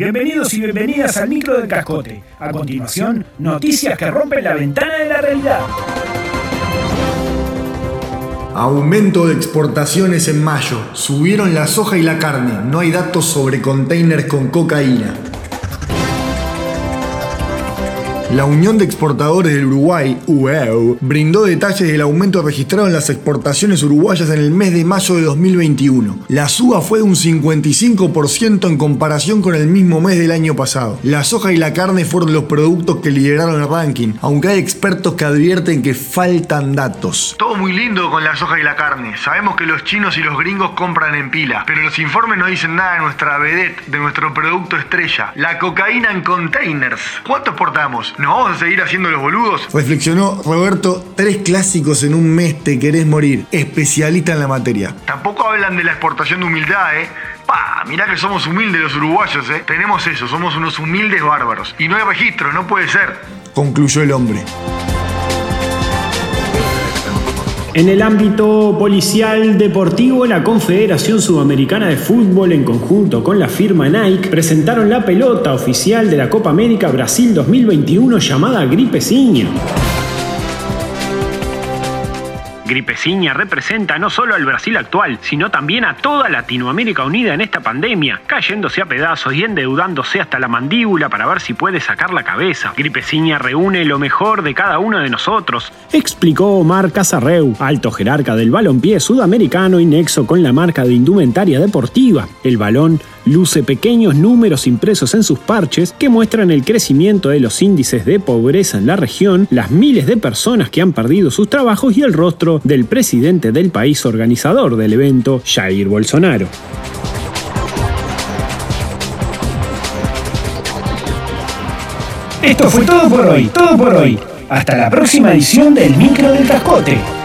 Bienvenidos y bienvenidas al micro del cascote. A continuación, noticias que rompen la ventana de la realidad. Aumento de exportaciones en mayo. Subieron la soja y la carne. No hay datos sobre containers con cocaína. La Unión de Exportadores del Uruguay, UEU, brindó detalles del aumento registrado en las exportaciones uruguayas en el mes de mayo de 2021. La suba fue de un 55% en comparación con el mismo mes del año pasado. La soja y la carne fueron los productos que lideraron el ranking, aunque hay expertos que advierten que faltan datos. Todo muy lindo con la soja y la carne. Sabemos que los chinos y los gringos compran en pila, pero los informes no dicen nada de nuestra vedette, de nuestro producto estrella, la cocaína en containers. ¿Cuánto exportamos? ¿Nos vamos a seguir haciendo los boludos? Reflexionó Roberto, tres clásicos en un mes te querés morir, especialista en la materia. Tampoco hablan de la exportación de humildad, ¿eh? Pa, mirá que somos humildes los uruguayos, ¿eh? Tenemos eso, somos unos humildes bárbaros. Y no hay registro, no puede ser. Concluyó el hombre. En el ámbito policial deportivo, la Confederación Sudamericana de Fútbol, en conjunto con la firma Nike, presentaron la pelota oficial de la Copa América Brasil 2021 llamada Gripeciña. Gripeciña representa no solo al Brasil actual, sino también a toda Latinoamérica unida en esta pandemia, cayéndose a pedazos y endeudándose hasta la mandíbula para ver si puede sacar la cabeza. Gripeciña reúne lo mejor de cada uno de nosotros, explicó Omar Casarreu, alto jerarca del balompié sudamericano y nexo con la marca de indumentaria deportiva. El balón luce pequeños números impresos en sus parches que muestran el crecimiento de los índices de pobreza en la región, las miles de personas que han perdido sus trabajos y el rostro del presidente del país organizador del evento, Jair Bolsonaro. Esto fue todo por hoy, todo por hoy. Hasta la próxima edición del Micro del Cascote.